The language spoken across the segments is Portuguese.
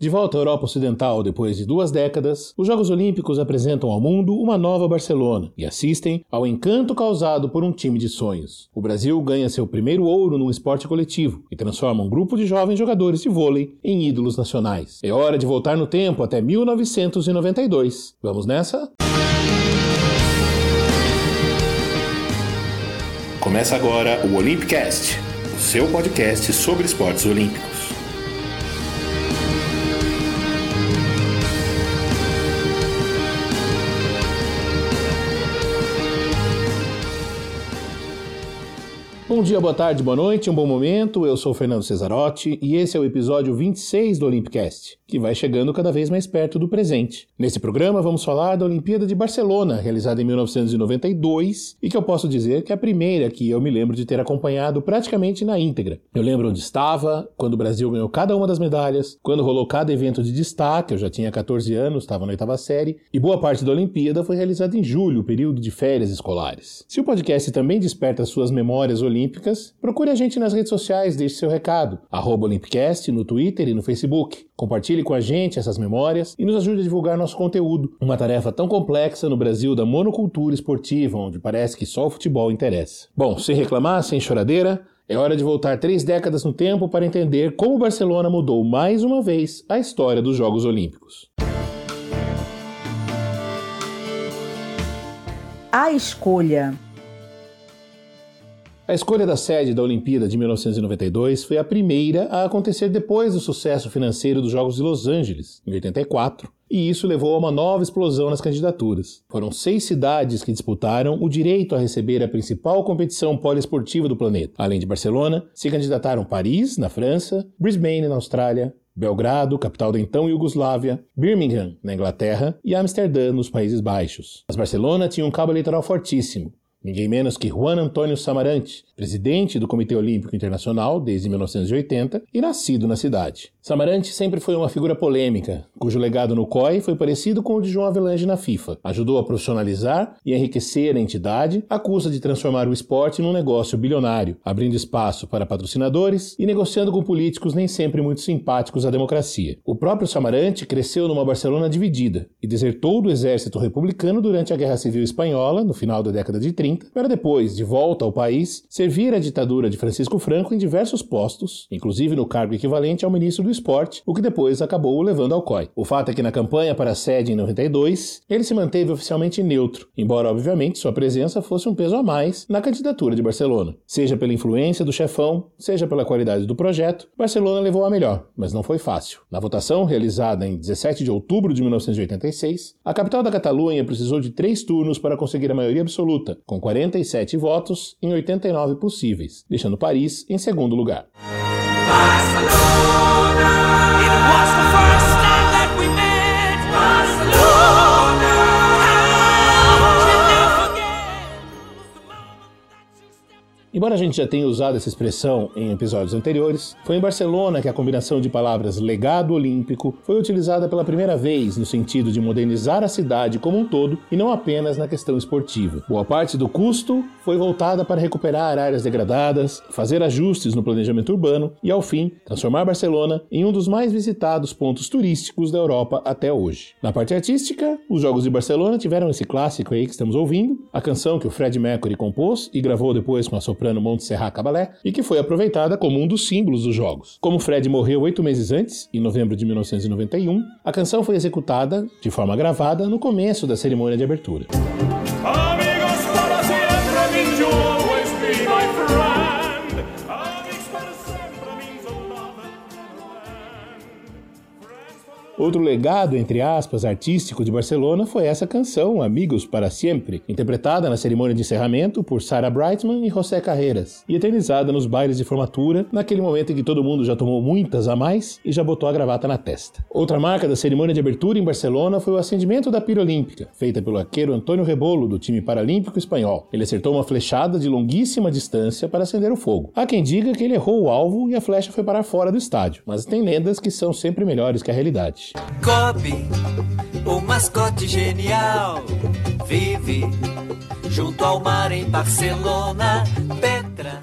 De volta à Europa Ocidental depois de duas décadas, os Jogos Olímpicos apresentam ao mundo uma nova Barcelona e assistem ao encanto causado por um time de sonhos. O Brasil ganha seu primeiro ouro num esporte coletivo e transforma um grupo de jovens jogadores de vôlei em ídolos nacionais. É hora de voltar no tempo até 1992. Vamos nessa? Começa agora o Olympicast, o seu podcast sobre esportes olímpicos. Bom dia, boa tarde, boa noite, um bom momento. Eu sou Fernando Cesarotti e esse é o episódio 26 do Olympicast que vai chegando cada vez mais perto do presente. Nesse programa vamos falar da Olimpíada de Barcelona, realizada em 1992, e que eu posso dizer que é a primeira que eu me lembro de ter acompanhado praticamente na íntegra. Eu lembro onde estava, quando o Brasil ganhou cada uma das medalhas, quando rolou cada evento de destaque, eu já tinha 14 anos, estava na oitava série, e boa parte da Olimpíada foi realizada em julho, período de férias escolares. Se o podcast também desperta suas memórias olímpicas, procure a gente nas redes sociais, deixe seu recado, arroba no Twitter e no Facebook. Compartilhe com a gente essas memórias e nos ajude a divulgar nosso conteúdo. Uma tarefa tão complexa no Brasil da monocultura esportiva, onde parece que só o futebol interessa. Bom, sem reclamar, sem choradeira, é hora de voltar três décadas no tempo para entender como o Barcelona mudou mais uma vez a história dos Jogos Olímpicos. A escolha a escolha da sede da Olimpíada de 1992 foi a primeira a acontecer depois do sucesso financeiro dos Jogos de Los Angeles, em 84, e isso levou a uma nova explosão nas candidaturas. Foram seis cidades que disputaram o direito a receber a principal competição poliesportiva do planeta. Além de Barcelona, se candidataram Paris, na França, Brisbane, na Austrália, Belgrado, capital da então Iugoslávia, Birmingham, na Inglaterra, e Amsterdã, nos Países Baixos. Mas Barcelona tinha um cabo eleitoral fortíssimo, Ninguém menos que Juan Antônio Samaranch, presidente do Comitê Olímpico Internacional desde 1980 e nascido na cidade. Samaranch sempre foi uma figura polêmica, cujo legado no COI foi parecido com o de João Avelange na FIFA. Ajudou a profissionalizar e enriquecer a entidade, acusa de transformar o esporte num negócio bilionário, abrindo espaço para patrocinadores e negociando com políticos nem sempre muito simpáticos à democracia. O próprio Samaranch cresceu numa Barcelona dividida e desertou do exército republicano durante a Guerra Civil Espanhola, no final da década de 30, para depois, de volta ao país, servir a ditadura de Francisco Franco em diversos postos, inclusive no cargo equivalente ao ministro do esporte, o que depois acabou o levando ao COI. O fato é que na campanha para a sede em 92, ele se manteve oficialmente neutro, embora obviamente sua presença fosse um peso a mais na candidatura de Barcelona. Seja pela influência do chefão, seja pela qualidade do projeto, Barcelona levou a melhor, mas não foi fácil. Na votação, realizada em 17 de outubro de 1986, a capital da Catalunha precisou de três turnos para conseguir a maioria absoluta, com 47 votos em 89 possíveis, deixando Paris em segundo lugar. Barcelona. It was the first. Embora a gente já tenha usado essa expressão em episódios anteriores, foi em Barcelona que a combinação de palavras legado olímpico foi utilizada pela primeira vez no sentido de modernizar a cidade como um todo e não apenas na questão esportiva. Boa parte do custo foi voltada para recuperar áreas degradadas, fazer ajustes no planejamento urbano e, ao fim, transformar Barcelona em um dos mais visitados pontos turísticos da Europa até hoje. Na parte artística, os Jogos de Barcelona tiveram esse clássico aí que estamos ouvindo, a canção que o Fred Mercury compôs e gravou depois com a soprano no Monte Serra Cabalé e que foi aproveitada como um dos símbolos dos jogos. Como Fred morreu oito meses antes, em novembro de 1991, a canção foi executada, de forma gravada, no começo da cerimônia de abertura. Outro legado, entre aspas, artístico de Barcelona foi essa canção, Amigos para Sempre, interpretada na cerimônia de encerramento por Sarah Brightman e José Carreiras, e eternizada nos bailes de formatura, naquele momento em que todo mundo já tomou muitas a mais e já botou a gravata na testa. Outra marca da cerimônia de abertura em Barcelona foi o acendimento da pira olímpica, feita pelo arqueiro Antônio Rebolo, do time paralímpico espanhol. Ele acertou uma flechada de longuíssima distância para acender o fogo. Há quem diga que ele errou o alvo e a flecha foi parar fora do estádio, mas tem lendas que são sempre melhores que a realidade. Kobe, o mascote genial, vive junto ao mar em Barcelona. Petra,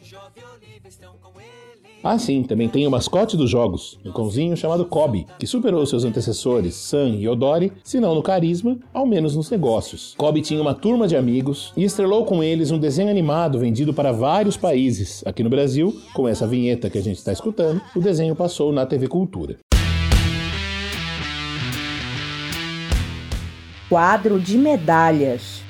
Jove e Oliva estão com ele. Ah, sim, também tem o mascote dos jogos, um cãozinho chamado Kobe, que superou seus antecessores Sam e Odori, se não no carisma, ao menos nos negócios. Kobe tinha uma turma de amigos e estrelou com eles um desenho animado vendido para vários países. Aqui no Brasil, com essa vinheta que a gente está escutando, o desenho passou na TV Cultura. Quadro de medalhas.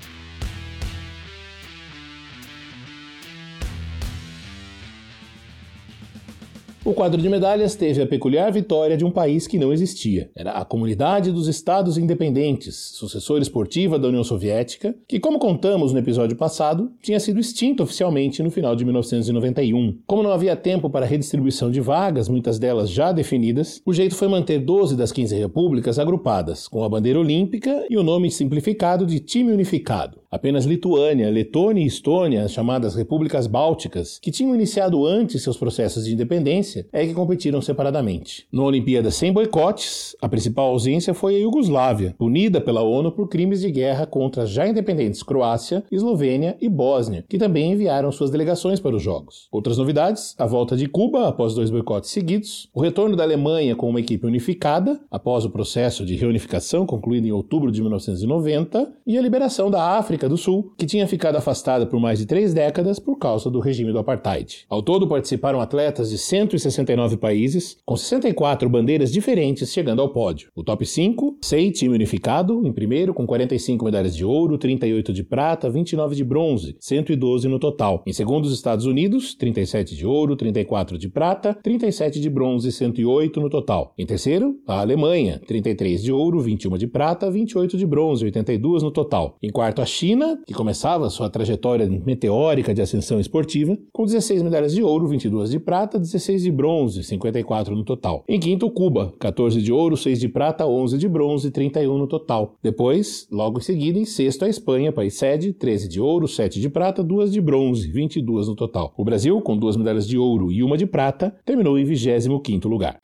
O quadro de medalhas teve a peculiar vitória de um país que não existia. Era a Comunidade dos Estados Independentes, sucessora esportiva da União Soviética, que, como contamos no episódio passado, tinha sido extinta oficialmente no final de 1991. Como não havia tempo para redistribuição de vagas, muitas delas já definidas, o jeito foi manter 12 das 15 repúblicas agrupadas, com a bandeira olímpica e o nome simplificado de Time Unificado. Apenas Lituânia, Letônia e Estônia, as chamadas repúblicas bálticas, que tinham iniciado antes seus processos de independência, é que competiram separadamente. Na Olimpíada sem boicotes, a principal ausência foi a Iugoslávia, punida pela ONU por crimes de guerra contra as já independentes Croácia, Eslovênia e Bósnia, que também enviaram suas delegações para os Jogos. Outras novidades: a volta de Cuba após dois boicotes seguidos, o retorno da Alemanha com uma equipe unificada após o processo de reunificação concluído em outubro de 1990 e a liberação da África do Sul, que tinha ficado afastada por mais de três décadas por causa do regime do apartheid. Ao todo participaram atletas de 169 países, com 64 bandeiras diferentes chegando ao pódio. O top 5, SEI time unificado, em primeiro com 45 medalhas de ouro, 38 de prata, 29 de bronze, 112 no total. Em segundo, os Estados Unidos, 37 de ouro, 34 de prata, 37 de bronze, 108 no total. Em terceiro, a Alemanha, 33 de ouro, 21 de prata, 28 de bronze, 82 no total. Em quarto, a China, que começava sua trajetória meteórica de ascensão esportiva, com 16 medalhas de ouro, 22 de prata, 16 de bronze, 54 no total. Em quinto, Cuba, 14 de ouro, 6 de prata, 11 de bronze, 31 no total. Depois, logo em seguida, em sexto, a Espanha, país sede, 13 de ouro, 7 de prata, 2 de bronze, 22 no total. O Brasil, com duas medalhas de ouro e uma de prata, terminou em 25º lugar.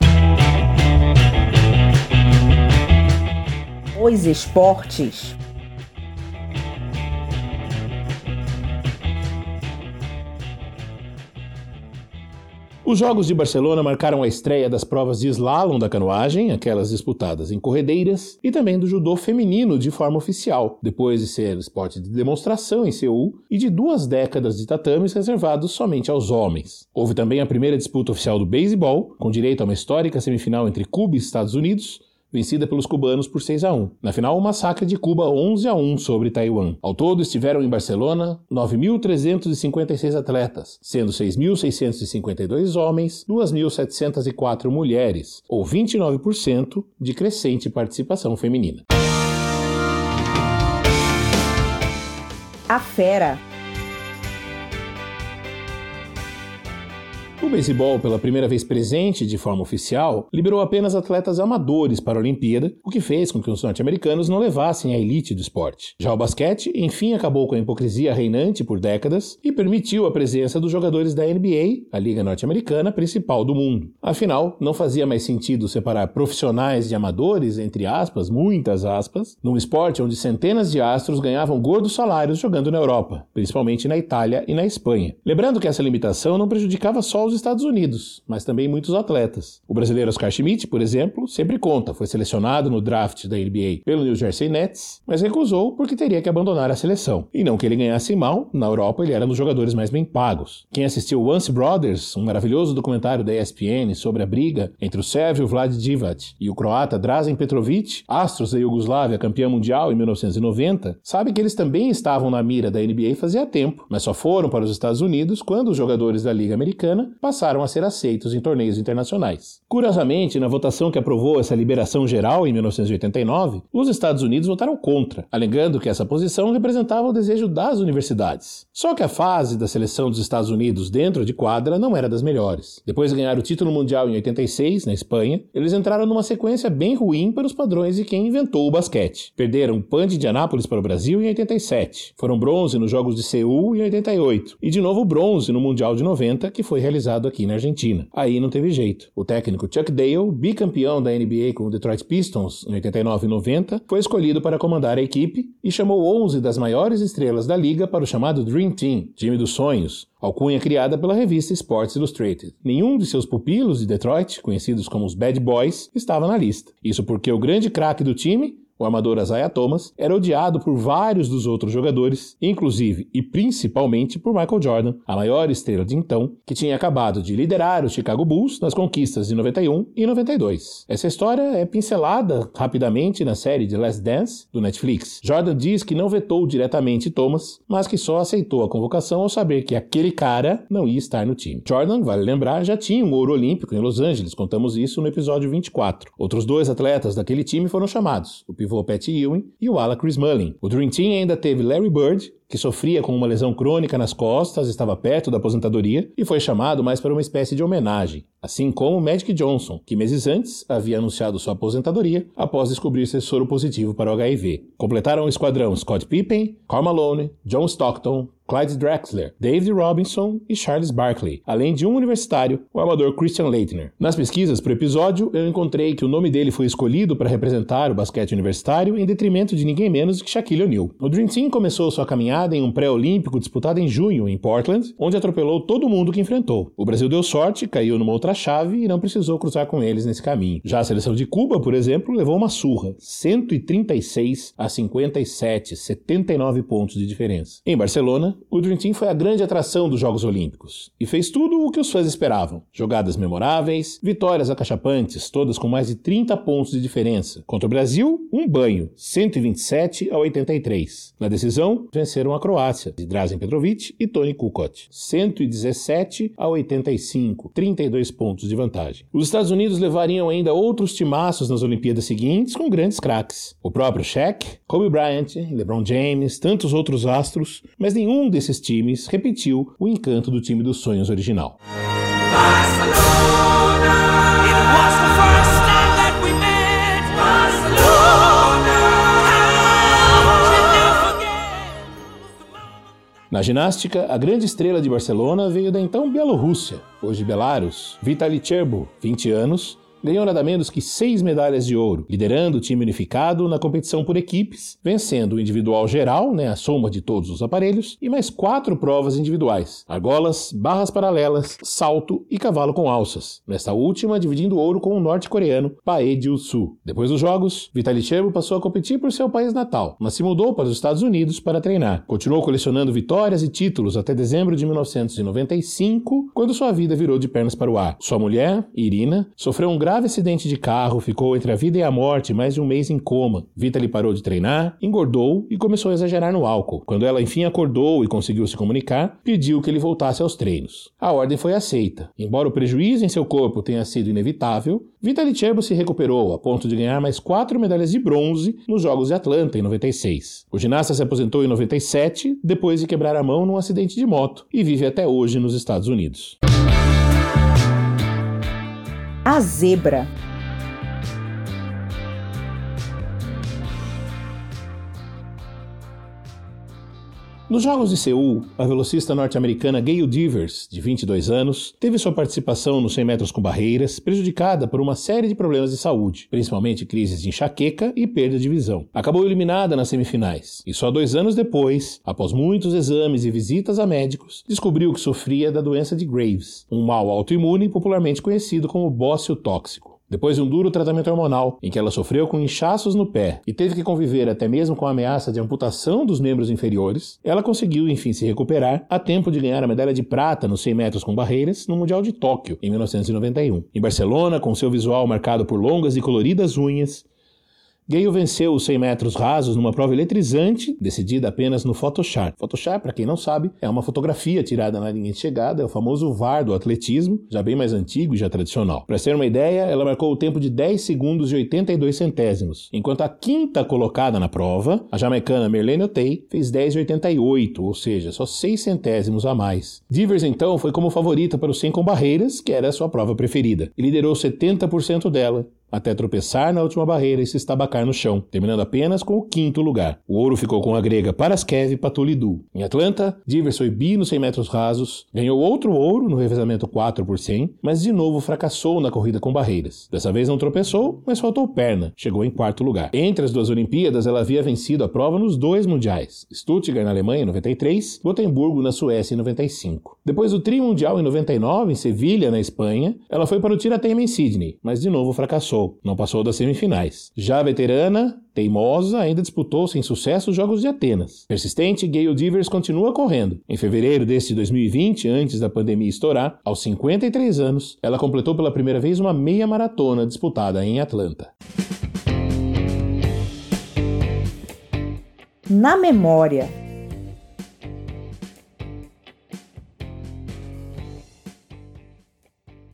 Os esportes Os Jogos de Barcelona marcaram a estreia das provas de slalom da canoagem, aquelas disputadas em corredeiras, e também do judô feminino de forma oficial, depois de ser esporte de demonstração em Seul e de duas décadas de tatames reservados somente aos homens. Houve também a primeira disputa oficial do beisebol, com direito a uma histórica semifinal entre Cuba e Estados Unidos, vencida pelos cubanos por 6 a 1. Na final, o massacre de Cuba 11 a 1 sobre Taiwan. Ao todo, estiveram em Barcelona 9.356 atletas, sendo 6.652 homens, 2.704 mulheres, ou 29% de crescente participação feminina. A Fera O beisebol, pela primeira vez presente de forma oficial, liberou apenas atletas amadores para a Olimpíada, o que fez com que os norte-americanos não levassem a elite do esporte. Já o basquete, enfim, acabou com a hipocrisia reinante por décadas e permitiu a presença dos jogadores da NBA, a liga norte-americana principal do mundo. Afinal, não fazia mais sentido separar profissionais de amadores, entre aspas, muitas aspas, num esporte onde centenas de astros ganhavam gordos salários jogando na Europa, principalmente na Itália e na Espanha. Lembrando que essa limitação não prejudicava só os Estados Unidos, mas também muitos atletas. O brasileiro Oscar Schmidt, por exemplo, sempre conta, foi selecionado no draft da NBA pelo New Jersey Nets, mas recusou porque teria que abandonar a seleção. E não que ele ganhasse mal, na Europa ele era um dos jogadores mais bem pagos. Quem assistiu Once Brothers, um maravilhoso documentário da ESPN sobre a briga entre o sérvio Vlad Divac e o croata Drazen Petrovic, astros da Iugoslávia campeã mundial em 1990, sabe que eles também estavam na mira da NBA fazia tempo, mas só foram para os Estados Unidos quando os jogadores da Liga Americana passaram a ser aceitos em torneios internacionais. Curiosamente, na votação que aprovou essa liberação geral em 1989, os Estados Unidos votaram contra, alegando que essa posição representava o desejo das universidades. Só que a fase da seleção dos Estados Unidos dentro de quadra não era das melhores. Depois de ganhar o título mundial em 86, na Espanha, eles entraram numa sequência bem ruim para os padrões de quem inventou o basquete. Perderam o PAN de Anápolis para o Brasil em 87, foram bronze nos Jogos de Seul em 88 e de novo bronze no Mundial de 90, que foi realizado realizado aqui na Argentina. Aí não teve jeito. O técnico Chuck Dale, bicampeão da NBA com o Detroit Pistons em 89 e 90, foi escolhido para comandar a equipe e chamou 11 das maiores estrelas da liga para o chamado Dream Team, time dos sonhos, alcunha criada pela revista Sports Illustrated. Nenhum de seus pupilos de Detroit, conhecidos como os Bad Boys, estava na lista. Isso porque o grande craque do time o armador Isaiah Thomas, era odiado por vários dos outros jogadores, inclusive e principalmente por Michael Jordan, a maior estrela de então, que tinha acabado de liderar o Chicago Bulls nas conquistas de 91 e 92. Essa história é pincelada rapidamente na série The Last Dance do Netflix. Jordan diz que não vetou diretamente Thomas, mas que só aceitou a convocação ao saber que aquele cara não ia estar no time. Jordan, vale lembrar, já tinha um ouro olímpico em Los Angeles, contamos isso no episódio 24. Outros dois atletas daquele time foram chamados, o pivô Pat Ewing e o ala Chris Mullin. O Dream Team ainda teve Larry Bird, que sofria com uma lesão crônica nas costas, estava perto da aposentadoria e foi chamado mais para uma espécie de homenagem, assim como Magic Johnson, que meses antes havia anunciado sua aposentadoria após descobrir ser soro positivo para o HIV. Completaram o esquadrão Scott Pippen, Karl Malone, John Stockton, Clyde Drexler, David Robinson e Charles Barkley, além de um universitário, o amador Christian Leitner. Nas pesquisas para o episódio, eu encontrei que o nome dele foi escolhido para representar o basquete universitário em detrimento de ninguém menos que Shaquille O'Neal. O Dream Team começou sua caminhada em um pré-olímpico disputado em junho em Portland, onde atropelou todo mundo que enfrentou. O Brasil deu sorte, caiu numa outra chave e não precisou cruzar com eles nesse caminho. Já a seleção de Cuba, por exemplo, levou uma surra, 136 a 57, 79 pontos de diferença. Em Barcelona, o Dream Team foi a grande atração dos Jogos Olímpicos e fez tudo o que os fãs esperavam: jogadas memoráveis, vitórias acachapantes, todas com mais de 30 pontos de diferença. Contra o Brasil, um banho, 127 a 83. Na decisão, venceram a Croácia, de Drazen Petrovic e Tony Kukoc, 117 a 85, 32 pontos de vantagem. Os Estados Unidos levariam ainda outros timaços nas Olimpíadas seguintes com grandes craques. O próprio Shaq, Kobe Bryant, LeBron James, tantos outros astros, mas nenhum desses times repetiu o encanto do time dos sonhos original. Na ginástica, a grande estrela de Barcelona veio da então Bielorrússia, hoje Belarus, Vitaly Cherbo, 20 anos, ganhou nada menos que seis medalhas de ouro, liderando o time unificado na competição por equipes, vencendo o individual geral, né, a soma de todos os aparelhos, e mais quatro provas individuais: argolas, barras paralelas, salto e cavalo com alças. Nesta última, dividindo ouro com o norte-coreano Pae Jiu-Su. Depois dos jogos, Vitaly Cherbo passou a competir por seu país natal, mas se mudou para os Estados Unidos para treinar. Continuou colecionando vitórias e títulos até dezembro de 1995, quando sua vida virou de pernas para o ar. Sua mulher, Irina, sofreu um grave grave acidente de carro, ficou entre a vida e a morte mais de um mês em coma. Vitaly parou de treinar, engordou e começou a exagerar no álcool. Quando ela enfim acordou e conseguiu se comunicar, pediu que ele voltasse aos treinos. A ordem foi aceita. Embora o prejuízo em seu corpo tenha sido inevitável, Vitaly Cherbo se recuperou a ponto de ganhar mais quatro medalhas de bronze nos Jogos de Atlanta em 96. O ginasta se aposentou em 97 depois de quebrar a mão num acidente de moto e vive até hoje nos Estados Unidos. A zebra. Nos Jogos de Seul, a velocista norte-americana Gail Devers, de 22 anos, teve sua participação nos 100 metros com barreiras prejudicada por uma série de problemas de saúde, principalmente crises de enxaqueca e perda de visão. Acabou eliminada nas semifinais e só dois anos depois, após muitos exames e visitas a médicos, descobriu que sofria da doença de Graves, um mal autoimune popularmente conhecido como bócio tóxico. Depois de um duro tratamento hormonal, em que ela sofreu com inchaços no pé e teve que conviver até mesmo com a ameaça de amputação dos membros inferiores, ela conseguiu enfim se recuperar a tempo de ganhar a medalha de prata nos 100 metros com barreiras no Mundial de Tóquio, em 1991. Em Barcelona, com seu visual marcado por longas e coloridas unhas, Gale venceu os 100 metros rasos numa prova eletrizante, decidida apenas no Photoshop. Photoshop, para quem não sabe, é uma fotografia tirada na linha de chegada, é o famoso VAR do atletismo, já bem mais antigo e já tradicional. Para ter uma ideia, ela marcou o tempo de 10 segundos e 82 centésimos, enquanto a quinta colocada na prova, a jamaicana Merlene Otey, fez 10 e 88, ou seja, só 6 centésimos a mais. Divers então foi como favorita para o 100 com barreiras, que era a sua prova preferida, e liderou 70% dela, até tropeçar na última barreira e se estabacar no chão, terminando apenas com o quinto lugar. O ouro ficou com a grega Paraskev Patulidu. Em Atlanta, Divers foi bi nos 100 metros rasos, ganhou outro ouro no revezamento 4 por 100, mas de novo fracassou na corrida com barreiras. Dessa vez não tropeçou, mas faltou perna, chegou em quarto lugar. Entre as duas Olimpíadas, ela havia vencido a prova nos dois mundiais, Stuttgart na Alemanha em 93, Gotemburgo na Suécia em 95. Depois do tri mundial em 99 em Sevilha, na Espanha, ela foi para o tirateima em Sydney, mas de novo fracassou, não passou das semifinais. Já a veterana, teimosa, ainda disputou sem sucesso os Jogos de Atenas. Persistente, Gayle Divers continua correndo. Em fevereiro deste 2020, antes da pandemia estourar, aos 53 anos, ela completou pela primeira vez uma meia maratona disputada em Atlanta. Na memória.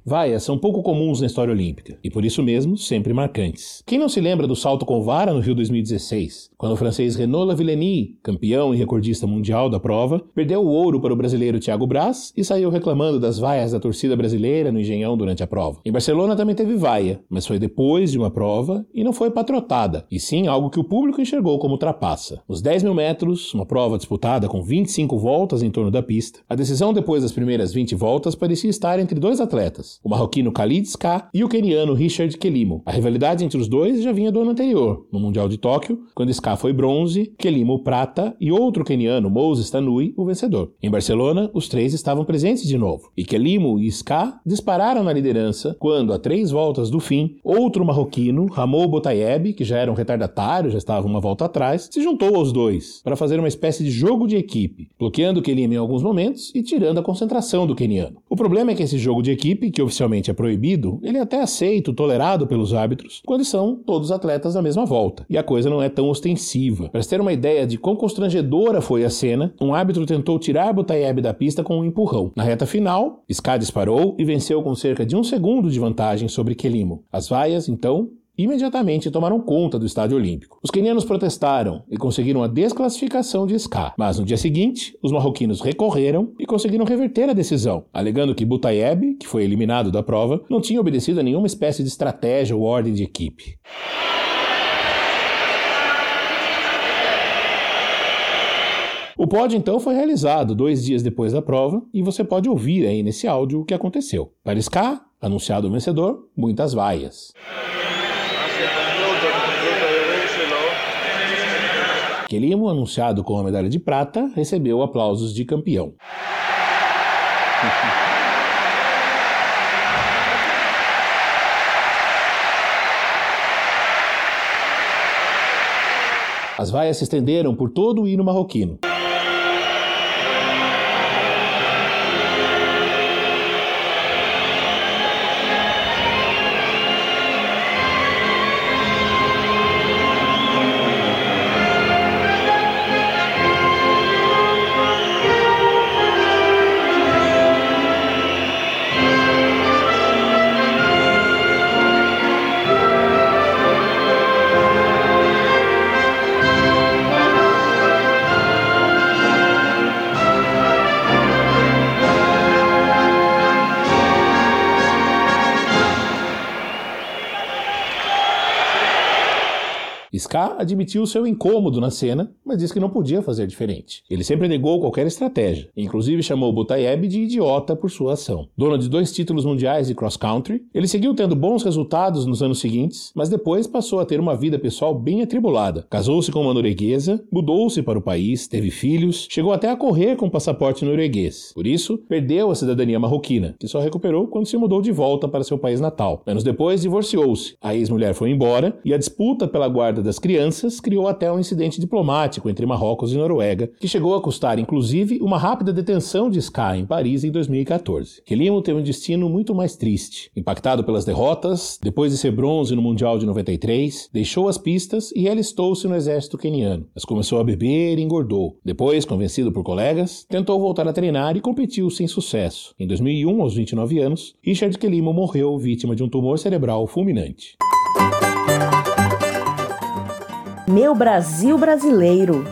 Vaias são pouco comuns na história olímpica e por isso mesmo sempre marcantes. Quem não se lembra do salto com vara no Rio 2016, quando o francês Renaud Lavillenie, campeão e recordista mundial da prova, perdeu o ouro para o brasileiro Thiago Braz e saiu reclamando das vaias da torcida brasileira no Engenhão durante a prova. Em Barcelona também teve vaia, mas foi depois de uma prova e não foi patrotada, e sim algo que o público enxergou como trapaça. Os 10 mil metros, uma prova disputada com 25 voltas em torno da pista, a decisão depois das primeiras 20 voltas parecia estar entre dois atletas, o marroquino Khalid Ska e o keniano Richard Kelimo. A rivalidade entre os dois já vinha do ano anterior, no Mundial de Tóquio, quando Ska foi bronze, Kelimo prata e outro keniano, Moses Tanui, o vencedor. Em Barcelona, os três estavam presentes de novo, e Kelimo e Ska dispararam na liderança quando, a três voltas do fim, outro marroquino, Ramon Botayeb, que já era um retardatário, já estava uma volta atrás, se juntou aos dois para fazer uma espécie de jogo de equipe, bloqueando Kelimo em alguns momentos e tirando a concentração do keniano. O problema é que esse jogo de equipe, que oficialmente é proibido, ele é até aceito, tolerado pelos árbitros, quando são todos atletas da mesma volta. E a coisa não é tão ostensiva. Para ter uma ideia de quão constrangedora foi a cena, um árbitro tentou tirar Butayeb da pista com um empurrão. Na reta final, Ska disparou e venceu com cerca de um segundo de vantagem sobre Kelimo. As vaias, então, imediatamente tomaram conta do estádio olímpico. Os quenianos protestaram e conseguiram a desclassificação de Ska, mas no dia seguinte, os marroquinos recorreram e conseguiram reverter a decisão, alegando que Butayeb, que foi eliminado da prova, não tinha obedecido a nenhuma espécie de estratégia ou ordem de equipe. O pódio então foi realizado dois dias depois da prova e você pode ouvir aí nesse áudio o que aconteceu. Para Ska, anunciado o vencedor, muitas vaias. Kelimo, anunciado com a medalha de prata, recebeu aplausos de campeão. As vaias se estenderam por todo o hino marroquino. Ska admitiu seu incômodo na cena, mas disse que não podia fazer diferente. Ele sempre negou qualquer estratégia, inclusive chamou Butayeb de idiota por sua ação. Dono de dois títulos mundiais de cross-country, ele seguiu tendo bons resultados nos anos seguintes, mas depois passou a ter uma vida pessoal bem atribulada. Casou-se com uma norueguesa, mudou-se para o país, teve filhos, chegou até a correr com passaporte norueguês. Por isso, perdeu a cidadania marroquina, que só recuperou quando se mudou de volta para seu país natal. Anos depois, divorciou-se. A ex-mulher foi embora e a disputa pela guarda das crianças criou até um incidente diplomático entre Marrocos e Noruega, que chegou a custar, inclusive, uma rápida detenção de Sky em Paris em 2014. Kelimo teve um destino muito mais triste. Impactado pelas derrotas, depois de ser bronze no Mundial de 93, deixou as pistas e alistou-se no exército queniano, mas começou a beber e engordou. Depois, convencido por colegas, tentou voltar a treinar e competiu sem sucesso. Em 2001, aos 29 anos, Richard Kelimo morreu vítima de um tumor cerebral fulminante. Meu Brasil brasileiro.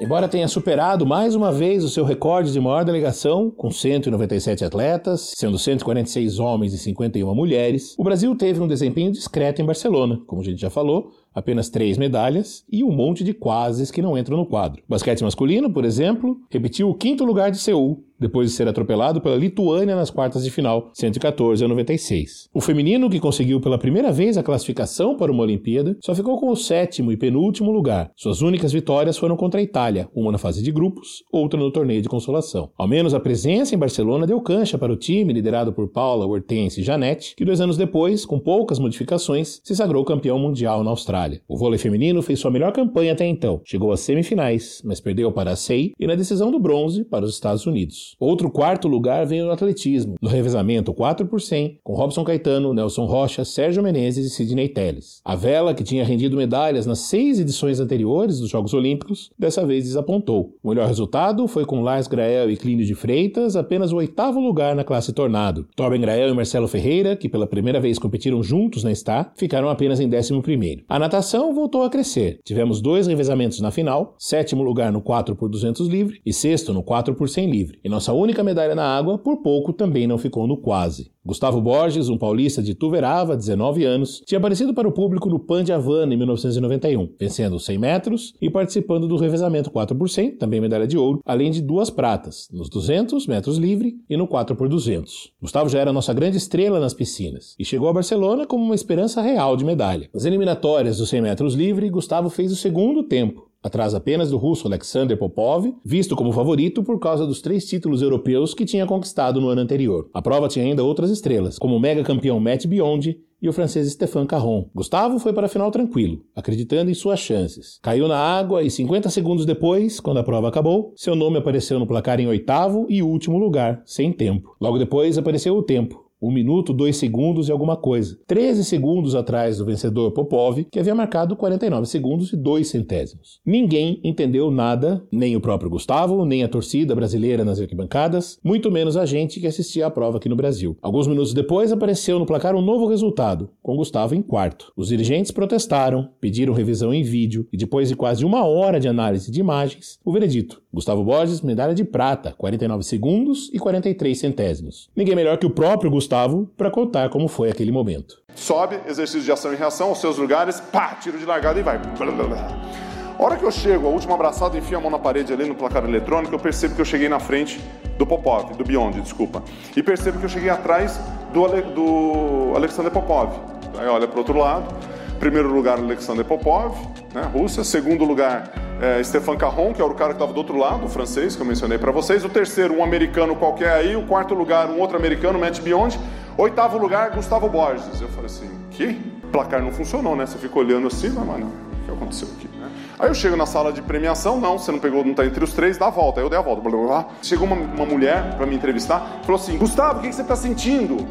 Em Embora tenha superado mais uma vez o seu recorde de maior delegação, com 197 atletas, sendo 146 homens e 51 mulheres, o Brasil teve um desempenho discreto em Barcelona, como a gente já falou, apenas três medalhas e um monte de quases que não entram no quadro. O basquete masculino, por exemplo, repetiu o quinto lugar de Seul, depois de ser atropelado pela Lituânia nas quartas de final, 114 a 96. O feminino, que conseguiu pela primeira vez a classificação para uma Olimpíada, só ficou com o sétimo e penúltimo lugar. Suas únicas vitórias foram contra a Itália, uma na fase de grupos, outra no torneio de consolação. Ao menos a presença em Barcelona deu cancha para o time liderado por Paula, Hortense e Janete, que dois anos depois, com poucas modificações, se sagrou campeão mundial na Austrália. O vôlei feminino fez sua melhor campanha até então, chegou às semifinais, mas perdeu para a SEI e na decisão do bronze para os Estados Unidos. Outro quarto lugar veio no atletismo, no revezamento 4 por 100, com Robson Caetano, Nelson Rocha, Sérgio Menezes e Sidney Telles. A vela, que tinha rendido medalhas nas seis edições anteriores dos Jogos Olímpicos, dessa vez desapontou. O melhor resultado foi com Lars Grael e Clínio de Freitas, apenas o oitavo lugar na classe Tornado. Torben Grael e Marcelo Ferreira, que pela primeira vez competiram juntos na Star, ficaram apenas em 11 primeiro. A natação voltou a crescer. Tivemos dois revezamentos na final, sétimo lugar no 4 por 200 livre e sexto no 4 por 100 livre. E nossa única medalha na água, por pouco, também não ficou no quase. Gustavo Borges, um paulista de Tuverava, 19 anos, tinha aparecido para o público no Pan de Havana em 1991, vencendo os 100 metros e participando do revezamento 4 por 100, também medalha de ouro, além de duas pratas, nos 200 metros livre e no 4 por 200. Gustavo já era nossa grande estrela nas piscinas e chegou a Barcelona como uma esperança real de medalha. Nas eliminatórias dos 100 metros livre, Gustavo fez o segundo tempo, atrás apenas do russo Alexander Popov, visto como favorito por causa dos três títulos europeus que tinha conquistado no ano anterior. A prova tinha ainda outras estrelas, como o mega campeão Matt Biondi e o francês Stéphane Caron. Gustavo foi para a final tranquilo, acreditando em suas chances. Caiu na água e 50 segundos depois, quando a prova acabou, seu nome apareceu no placar em oitavo e último lugar, sem tempo. Logo depois apareceu o tempo, 1 minuto, 2 segundos e alguma coisa. 13 segundos atrás do vencedor Popov, que havia marcado 49 segundos e 2 centésimos. Ninguém entendeu nada, nem o próprio Gustavo, nem a torcida brasileira nas arquibancadas, muito menos a gente que assistia à prova aqui no Brasil. Alguns minutos depois apareceu no placar um novo resultado, com Gustavo em quarto. Os dirigentes protestaram, pediram revisão em vídeo e depois de quase uma hora de análise de imagens, o veredito. Gustavo Borges, medalha de prata, 49 segundos e 43 centésimos. Ninguém melhor que o próprio Gustavo Gustavo para contar como foi aquele momento. Sobe, exercício de ação e reação aos seus lugares, pá, tiro de largada e vai. A hora que eu chego, a última abraçada, enfio a mão na parede ali no placar eletrônico, eu percebo que eu cheguei na frente do Popov, do Beyond, desculpa. E percebo que eu cheguei atrás do, Ale, do Alexander Popov. Aí olha para outro lado. Primeiro lugar, Alexander Popov, né, Rússia. Segundo lugar, é, Stefan Caron, que era o cara que estava do outro lado, o francês, que eu mencionei para vocês. O terceiro, um americano qualquer aí. O quarto lugar, um outro americano, Matt Beyond. Oitavo lugar, Gustavo Borges. Eu falei assim, que? O placar não funcionou, né? Você fica olhando assim, mas, mano, o que aconteceu aqui? Né? Aí eu chego na sala de premiação, não, você não pegou, não tá entre os três, dá a volta. Aí eu dei a volta. Blá, blá, blá. Chegou uma, uma mulher para me entrevistar, falou assim, Gustavo, o que, que você tá sentindo?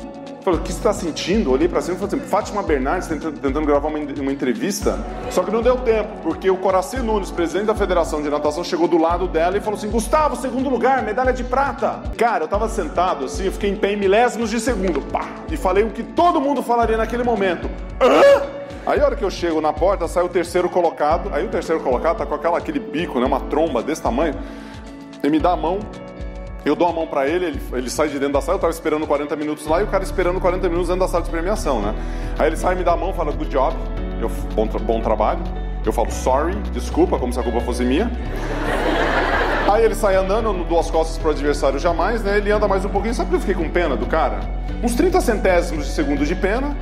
Falei, o que você está sentindo? Olhei para cima e falei assim, Fátima Bernardes tentando, tentando gravar uma, uma, entrevista, só que não deu tempo, porque o Coraci Nunes, presidente da Federação de Natação, chegou do lado dela e falou assim, Gustavo, segundo lugar, medalha de prata. Cara, eu tava sentado assim, eu fiquei em pé em milésimos de segundo, pá, e falei o que todo mundo falaria naquele momento. Hã? Aí a hora que eu chego na porta, sai o terceiro colocado, aí o terceiro colocado tá com aquela, aquele bico, né, uma tromba desse tamanho, ele me dá a mão, eu dou a mão para ele, ele, ele, sai de dentro da sala, eu tava esperando 40 minutos lá e o cara esperando 40 minutos dentro da sala de premiação, né? Aí ele sai, me dá a mão, fala good job, eu, bom, bom trabalho. Eu falo sorry, desculpa, como se a culpa fosse minha. Aí ele sai andando, não dou as costas pro adversário jamais, né? Ele anda mais um pouquinho, sabe que eu fiquei com pena do cara? Uns 30 centésimos de segundo de pena,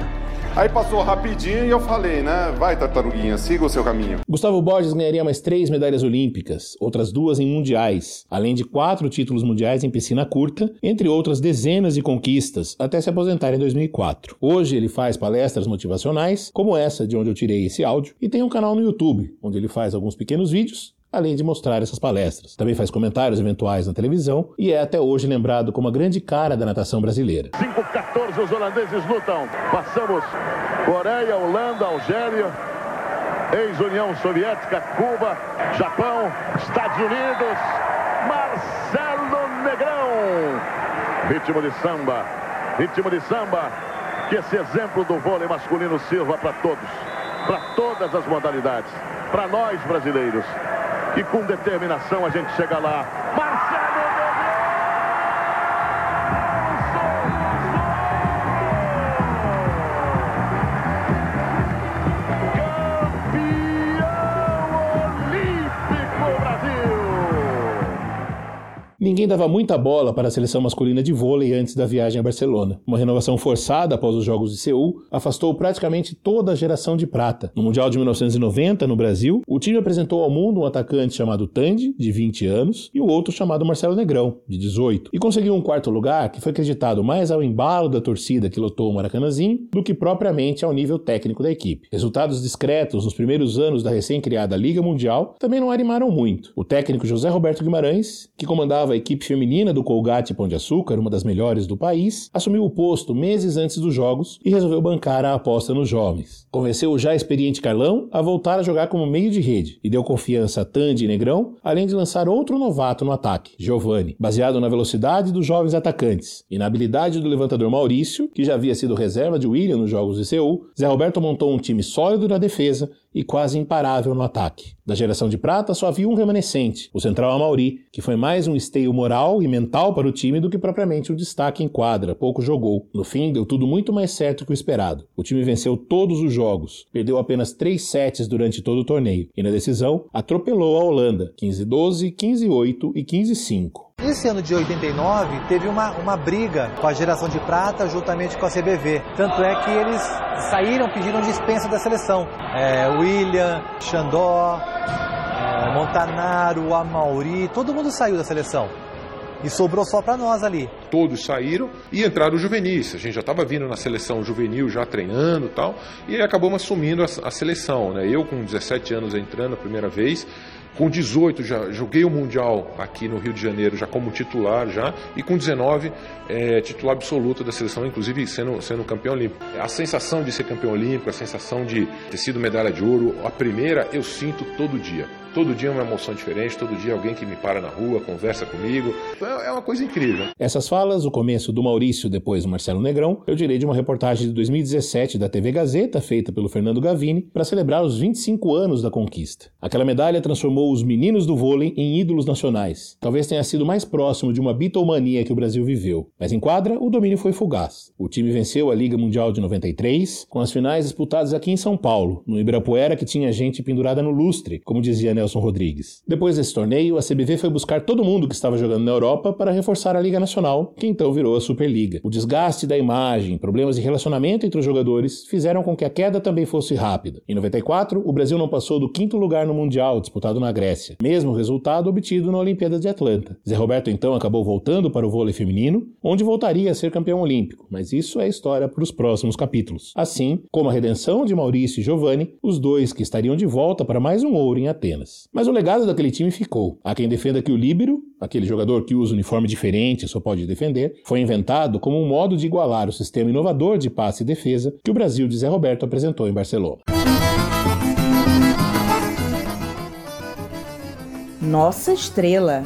Aí passou rapidinho e eu falei, né? Vai, tartaruguinha, siga o seu caminho. Gustavo Borges ganharia mais três medalhas olímpicas, outras duas em mundiais, além de quatro títulos mundiais em piscina curta, entre outras dezenas de conquistas, até se aposentar em 2004. Hoje ele faz palestras motivacionais, como essa de onde eu tirei esse áudio, e tem um canal no YouTube, onde ele faz alguns pequenos vídeos além de mostrar essas palestras. Também faz comentários eventuais na televisão e é até hoje lembrado como a grande cara da natação brasileira. 5-14 os holandeses lutam. Passamos Coreia, Holanda, Algéria, ex-União Soviética, Cuba, Japão, Estados Unidos, Marcelo Negrão. Ritmo de samba, ritmo de samba. Que esse exemplo do vôlei masculino sirva para todos, para todas as modalidades, para nós brasileiros e com determinação a gente chega lá. Marcelo Ninguém dava muita bola para a seleção masculina de vôlei antes da viagem a Barcelona. Uma renovação forçada após os Jogos de Seul afastou praticamente toda a geração de prata. No Mundial de 1990, no Brasil, o time apresentou ao mundo um atacante chamado Tandy, de 20 anos, e o outro chamado Marcelo Negrão, de 18, e conseguiu um quarto lugar que foi acreditado mais ao embalo da torcida que lotou o Maracanãzinho do que propriamente ao nível técnico da equipe. Resultados discretos nos primeiros anos da recém-criada Liga Mundial também não animaram muito. O técnico José Roberto Guimarães, que comandava a equipe feminina do Colgate Pão de Açúcar, uma das melhores do país, assumiu o posto meses antes dos jogos e resolveu bancar a aposta nos jovens. Convenceu o já experiente Carlão a voltar a jogar como meio de rede e deu confiança a Tandy e Negrão, além de lançar outro novato no ataque, Giovanni, baseado na velocidade dos jovens atacantes e na habilidade do levantador Maurício, que já havia sido reserva de William nos jogos de Seul. Zé Roberto montou um time sólido na defesa e quase imparável no ataque. Da geração de prata só havia um remanescente, o central Amauri, que foi mais um esteio moral e mental para o time do que propriamente um destaque em quadra, pouco jogou. No fim, deu tudo muito mais certo que o esperado. O time venceu todos os jogos, perdeu apenas três sets durante todo o torneio e na decisão atropelou a Holanda, 15-12, 15-8 e 15-5. Esse ano de 89 teve uma, uma briga com a geração de prata juntamente com a CBV. Tanto é que eles saíram, pediram dispensa da seleção. É, William, Xandó, é, Montanaro, Amauri, todo mundo saiu da seleção. E sobrou só para nós ali. Todos saíram e entraram os juvenis. A gente já estava vindo na seleção juvenil, já treinando e tal, e acabamos assumindo a, a seleção. Né? Eu, com 17 anos, entrando a primeira vez, com 18 já joguei o Mundial aqui no Rio de Janeiro já como titular já e com 19 é, titular absoluto da seleção, inclusive sendo, sendo campeão olímpico. A sensação de ser campeão olímpico, a sensação de ter sido medalha de ouro, a primeira eu sinto todo dia. Todo dia é uma emoção diferente, todo dia alguém que me para na rua, conversa comigo. É uma coisa incrível. Essas falas, o começo do Maurício, depois do Marcelo Negrão, eu direi de uma reportagem de 2017 da TV Gazeta, feita pelo Fernando Gavini, para celebrar os 25 anos da conquista. Aquela medalha transformou os meninos do vôlei em ídolos nacionais. Talvez tenha sido mais próximo de uma bitomania que o Brasil viveu. Mas em quadra, o domínio foi fugaz. O time venceu a Liga Mundial de 93, com as finais disputadas aqui em São Paulo, no Ibirapuera que tinha gente pendurada no lustre, como dizia Nelson Rodrigues. Depois desse torneio, a CBV foi buscar todo mundo que estava jogando na Europa para reforçar a Liga Nacional, que então virou a Superliga. O desgaste da imagem, problemas de relacionamento entre os jogadores fizeram com que a queda também fosse rápida. Em 94, o Brasil não passou do quinto lugar no Mundial, disputado na Grécia, mesmo resultado obtido na Olimpíada de Atlanta. Zé Roberto então acabou voltando para o vôlei feminino, onde voltaria a ser campeão olímpico, mas isso é história para os próximos capítulos. Assim como a redenção de Maurício e Giovanni, os dois que estariam de volta para mais um ouro em Atenas. Mas o legado daquele time ficou. Há quem defenda que o líbero, aquele jogador que usa uniforme diferente só pode defender, foi inventado como um modo de igualar o sistema inovador de passe e defesa que o Brasil de Zé Roberto apresentou em Barcelona. Nossa estrela.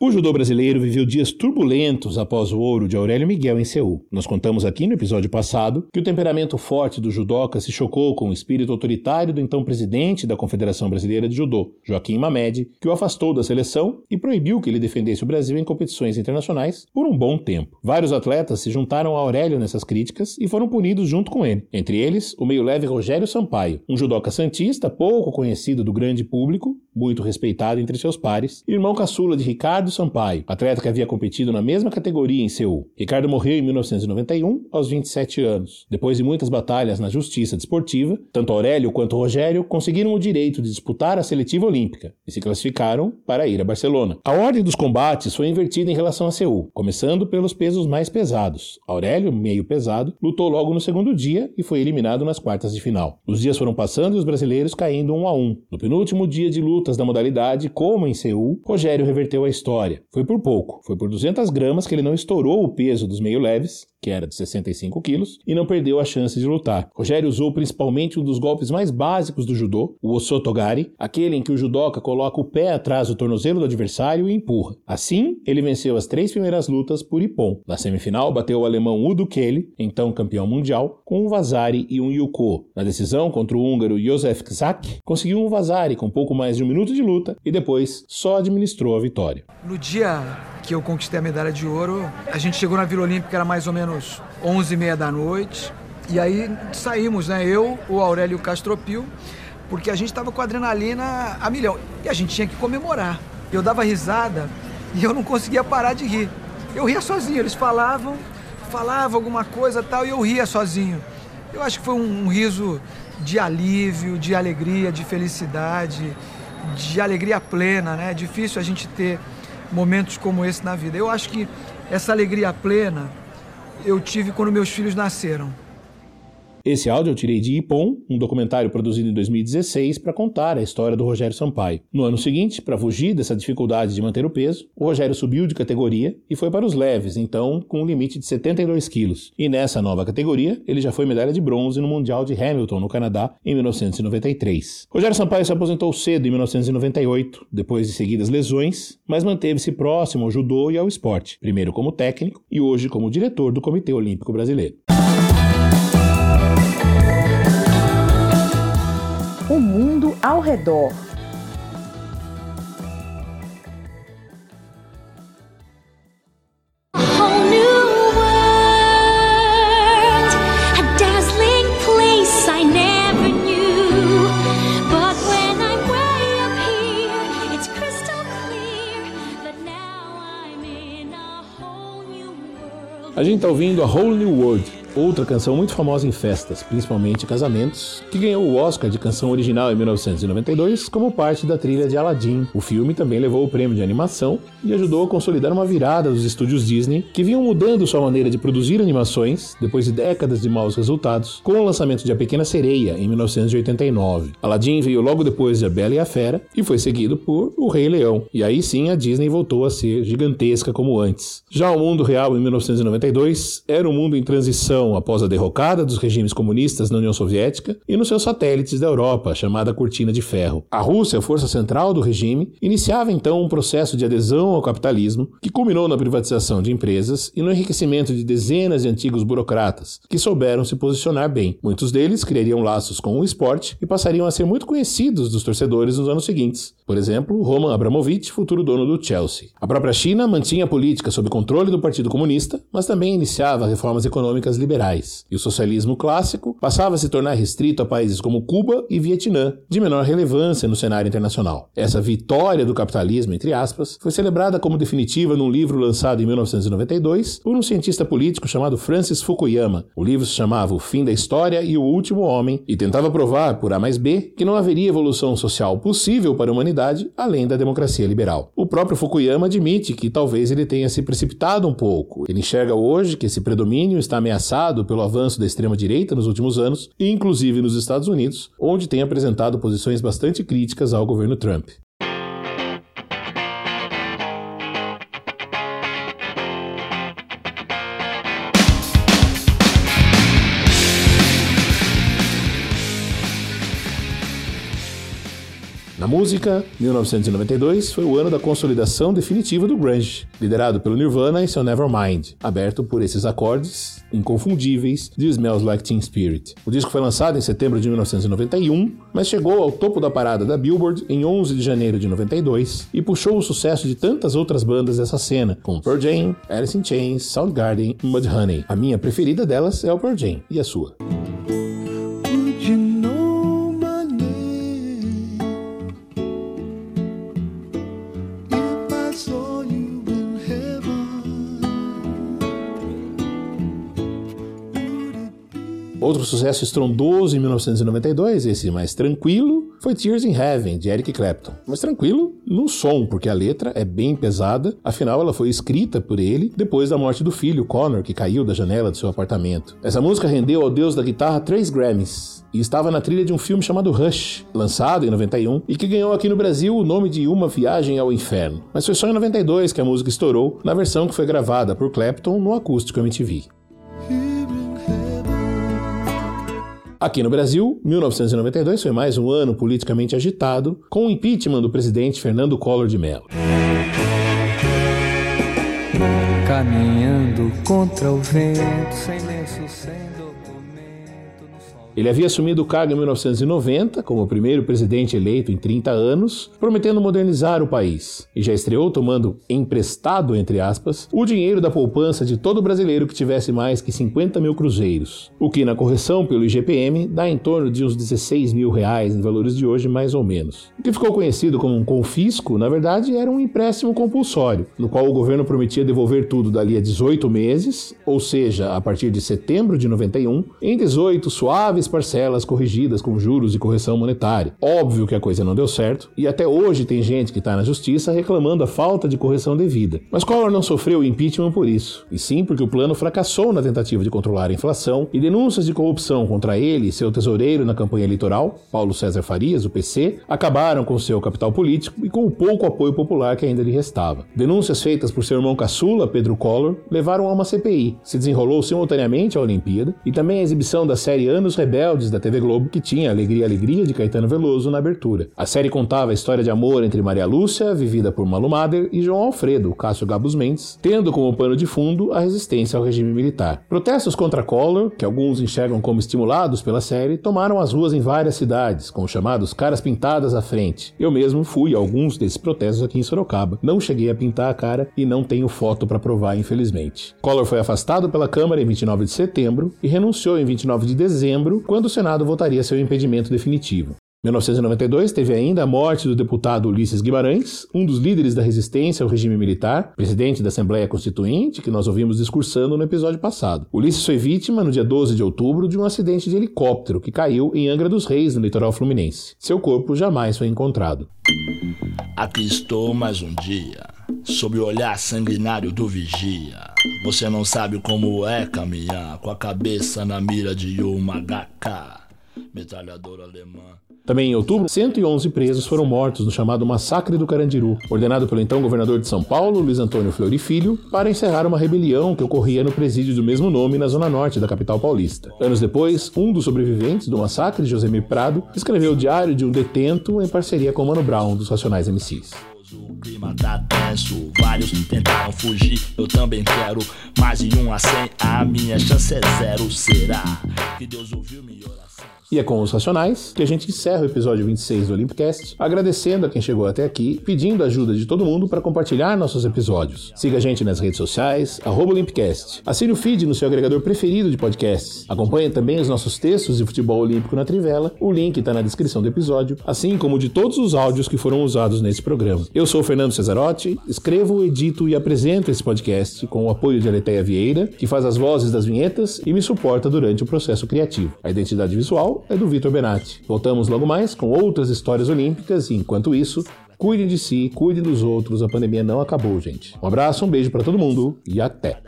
O judô brasileiro viveu dias turbulentos após o ouro de Aurélio Miguel em Seul. Nós contamos aqui no episódio passado que o temperamento forte do judoca se chocou com o espírito autoritário do então presidente da Confederação Brasileira de Judô, Joaquim Mamed, que o afastou da seleção e proibiu que ele defendesse o Brasil em competições internacionais por um bom tempo. Vários atletas se juntaram a Aurélio nessas críticas e foram punidos junto com ele. Entre eles, o meio-leve Rogério Sampaio, um judoca santista pouco conhecido do grande público, muito respeitado entre seus pares, irmão caçula de Ricardo Sampaio, atleta que havia competido na mesma categoria em Seul. Ricardo morreu em 1991, aos 27 anos. Depois de muitas batalhas na justiça desportiva, tanto Aurélio quanto Rogério conseguiram o direito de disputar a seletiva olímpica e se classificaram para ir a Barcelona. A ordem dos combates foi invertida em relação a Seul, começando pelos pesos mais pesados. Aurélio, meio pesado, lutou logo no segundo dia e foi eliminado nas quartas de final. Os dias foram passando e os brasileiros caindo um a um. No penúltimo dia de lutas da modalidade, como em Seul, Rogério reverteu a história. Foi por pouco, foi por 200 gramas que ele não estourou o peso dos meio leves que era de 65 quilos, e não perdeu a chance de lutar. Rogério usou principalmente um dos golpes mais básicos do judô, o osotogari, aquele em que o judoca coloca o pé atrás do tornozelo do adversário e empurra. Assim, ele venceu as três primeiras lutas por Ippon. Na semifinal, bateu o alemão Udo Kelly, então campeão mundial, com um Vazari e um Yuko. Na decisão contra o húngaro Josef Kzak, conseguiu um Vazari com pouco mais de um minuto de luta e depois só administrou a vitória. No dia que eu conquistei a medalha de ouro, a gente chegou na Vila Olímpica, era mais ou menos 11h30 da noite, e aí saímos, né? Eu, o Aurélio Castropil, porque a gente estava com adrenalina a milhão e a gente tinha que comemorar. Eu dava risada e eu não conseguia parar de rir. Eu ria sozinho, eles falavam, falavam alguma coisa tal e eu ria sozinho. Eu acho que foi um, um riso de alívio, de alegria, de felicidade, de alegria plena, né? É difícil a gente ter momentos como esse na vida. Eu acho que essa alegria plena eu tive quando meus filhos nasceram. Esse áudio eu tirei de Ipon, um documentário produzido em 2016 para contar a história do Rogério Sampaio. No ano seguinte, para fugir dessa dificuldade de manter o peso, o Rogério subiu de categoria e foi para os leves, então com um limite de 72 quilos. E nessa nova categoria, ele já foi medalha de bronze no Mundial de Hamilton, no Canadá, em 1993. Rogério Sampaio se aposentou cedo em 1998, depois de seguidas lesões, mas manteve-se próximo ao judô e ao esporte, primeiro como técnico e hoje como diretor do Comitê Olímpico Brasileiro. O mundo ao redor. A gente está ouvindo a Whole New World, outra canção muito famosa em festas, principalmente casamentos, que ganhou o Oscar de canção original em 1992 como parte da trilha de Aladdin. O filme também levou o prêmio de animação e ajudou a consolidar uma virada dos estúdios Disney, que vinham mudando sua maneira de produzir animações depois de décadas de maus resultados, com o lançamento de A Pequena Sereia em 1989. Aladdin veio logo depois de A Bela e a Fera e foi seguido por O Rei Leão. E aí sim a Disney voltou a ser gigantesca como antes. Já o mundo real em 1992 era um mundo em transição após a derrocada dos regimes comunistas na União Soviética e nos seus satélites da Europa, chamada Cortina de Ferro. A Rússia, força central do regime, iniciava então um processo de adesão ao capitalismo que culminou na privatização de empresas e no enriquecimento de dezenas de antigos burocratas que souberam se posicionar bem. Muitos deles criariam laços com o esporte e passariam a ser muito conhecidos dos torcedores nos anos seguintes. Por exemplo, Roman Abramovich, futuro dono do Chelsea. A própria China mantinha a política sob controle do Partido Comunista, mas também iniciava reformas econômicas liberais. E o socialismo clássico passava a se tornar restrito a países como Cuba e Vietnã, de menor relevância no cenário internacional. Essa vitória do capitalismo, entre aspas, foi celebrada como definitiva num livro lançado em 1992 por um cientista político chamado Francis Fukuyama. O livro se chamava O Fim da História e o Último Homem e tentava provar, por A mais B, que não haveria evolução social possível para a humanidade além da democracia liberal. O próprio Fukuyama admite que talvez ele tenha se precipitado um pouco. Ele enxerga hoje que esse predomínio está ameaçado pelo avanço da extrema-direita nos últimos anos, inclusive nos Estados Unidos, onde tem apresentado posições bastante críticas ao governo Trump. Na música, 1992 foi o ano da consolidação definitiva do grunge, liderado pelo Nirvana e seu Nevermind, aberto por esses acordes inconfundíveis de Smells Like Teen Spirit. O disco foi lançado em setembro de 1991, mas chegou ao topo da parada da Billboard em 11 de janeiro de 92 e puxou o sucesso de tantas outras bandas dessa cena, como Pearl Jam, Alice in Chains, Soundgarden e Mudhoney. A minha preferida delas é o Pearl Jam, e a sua? Outro sucesso estrondoso em 1992, esse mais tranquilo, foi Tears in Heaven, de Eric Clapton. Mas tranquilo no som, porque a letra é bem pesada, afinal ela foi escrita por ele depois da morte do filho, Connor, que caiu da janela do seu apartamento. Essa música rendeu ao deus da guitarra três Grammys, e estava na trilha de um filme chamado Rush, lançado em 91 e que ganhou aqui no Brasil o nome de Uma Viagem ao Inferno. Mas foi só em 92 que a música estourou, na versão que foi gravada por Clapton no acústico MTV. Aqui no Brasil, 1992 foi mais um ano politicamente agitado, com o impeachment do presidente Fernando Collor de Mello. Caminhando contra o vento, sem lenço, sem ele havia assumido o cargo em 1990, como o primeiro presidente eleito em 30 anos, prometendo modernizar o país, e já estreou tomando emprestado, entre aspas, o dinheiro da poupança de todo brasileiro que tivesse mais que 50 mil cruzeiros, o que na correção pelo IGPM dá em torno de uns 16 mil reais em valores de hoje, mais ou menos. O que ficou conhecido como um confisco, na verdade, era um empréstimo compulsório, no qual o governo prometia devolver tudo dali a 18 meses, ou seja, a partir de setembro de 91, em 18 suaves parcelas corrigidas com juros e correção monetária. Óbvio que a coisa não deu certo, e até hoje tem gente que está na justiça reclamando a falta de correção devida. Mas Collor não sofreu impeachment por isso, e sim porque o plano fracassou na tentativa de controlar a inflação e denúncias de corrupção contra ele e seu tesoureiro na campanha eleitoral, Paulo César Farias, o PC, acabaram com seu capital político e com o pouco apoio popular que ainda lhe restava. Denúncias feitas por seu irmão caçula, Pedro Collor, levaram a uma CPI. Se desenrolou simultaneamente a Olimpíada e também a exibição da série Anos Rebeldes Rebeldes da TV Globo, que tinha Alegria Alegria de Caetano Veloso na abertura. A série contava a história de amor entre Maria Lúcia, vivida por Malu Mader, e João Alfredo, Cássio Gabus Mendes, tendo como pano de fundo a resistência ao regime militar. Protestos contra Collor, que alguns enxergam como estimulados pela série, tomaram as ruas em várias cidades, com os chamados caras pintadas à frente. Eu mesmo fui a alguns desses protestos aqui em Sorocaba. Não cheguei a pintar a cara e não tenho foto para provar, infelizmente. Collor foi afastado pela Câmara em 29 de setembro e renunciou em 29 de dezembro quando o Senado votaria seu impedimento definitivo. 1992 teve ainda a morte do deputado Ulisses Guimarães, um dos líderes da resistência ao regime militar, presidente da Assembleia Constituinte, que nós ouvimos discursando no episódio passado. Ulisses foi vítima, no dia 12 de outubro, de um acidente de helicóptero que caiu em Angra dos Reis, no litoral fluminense. Seu corpo jamais foi encontrado. Aqui estou mais um dia, sob o olhar sanguinário do vigia. Você não sabe como é caminhar com a cabeça na mira de uma HK, metralhadora alemã. Também em outubro, 111 presos foram mortos no chamado Massacre do Carandiru, ordenado pelo então governador de São Paulo, Luiz Antônio Fleury Filho, para encerrar uma rebelião que ocorria no presídio do mesmo nome na zona norte da capital paulista. Anos depois, um dos sobreviventes do massacre, Josemir Prado, escreveu o diário de um detento em parceria com Mano Brown, dos Racionais MCs. O clima tá tenso, vários tentaram fugir, eu também quero. Mais de um a cem, a minha chance é zero. Será que Deus ouviu minha oração? E é com os Racionais que a gente encerra o episódio 26 do Olympicast, agradecendo a quem chegou até aqui, pedindo ajuda de todo mundo para compartilhar nossos episódios. Siga a gente nas redes sociais, arroba Olympicast. Assine o feed no seu agregador preferido de podcasts. Acompanhe também os nossos textos de futebol olímpico na Trivela, o link está na descrição do episódio, assim como de todos os áudios que foram usados nesse programa. Eu sou o Fernando Cesarotti, escrevo, edito e apresento esse podcast com o apoio de Aleteia Vieira, que faz as vozes das vinhetas e me suporta durante o processo criativo. A identidade visual é do Vitor Benatti. Voltamos logo mais com outras histórias olímpicas e, enquanto isso, cuidem de si, cuidem dos outros. A pandemia não acabou, gente. Um abraço, um beijo para todo mundo e até.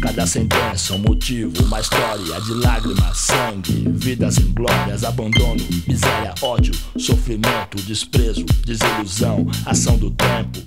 Cada sentença um motivo, uma história de lágrimas, sangue, vidas inglórias, abandono, miséria, ódio, sofrimento, desprezo, desilusão, ação do tempo.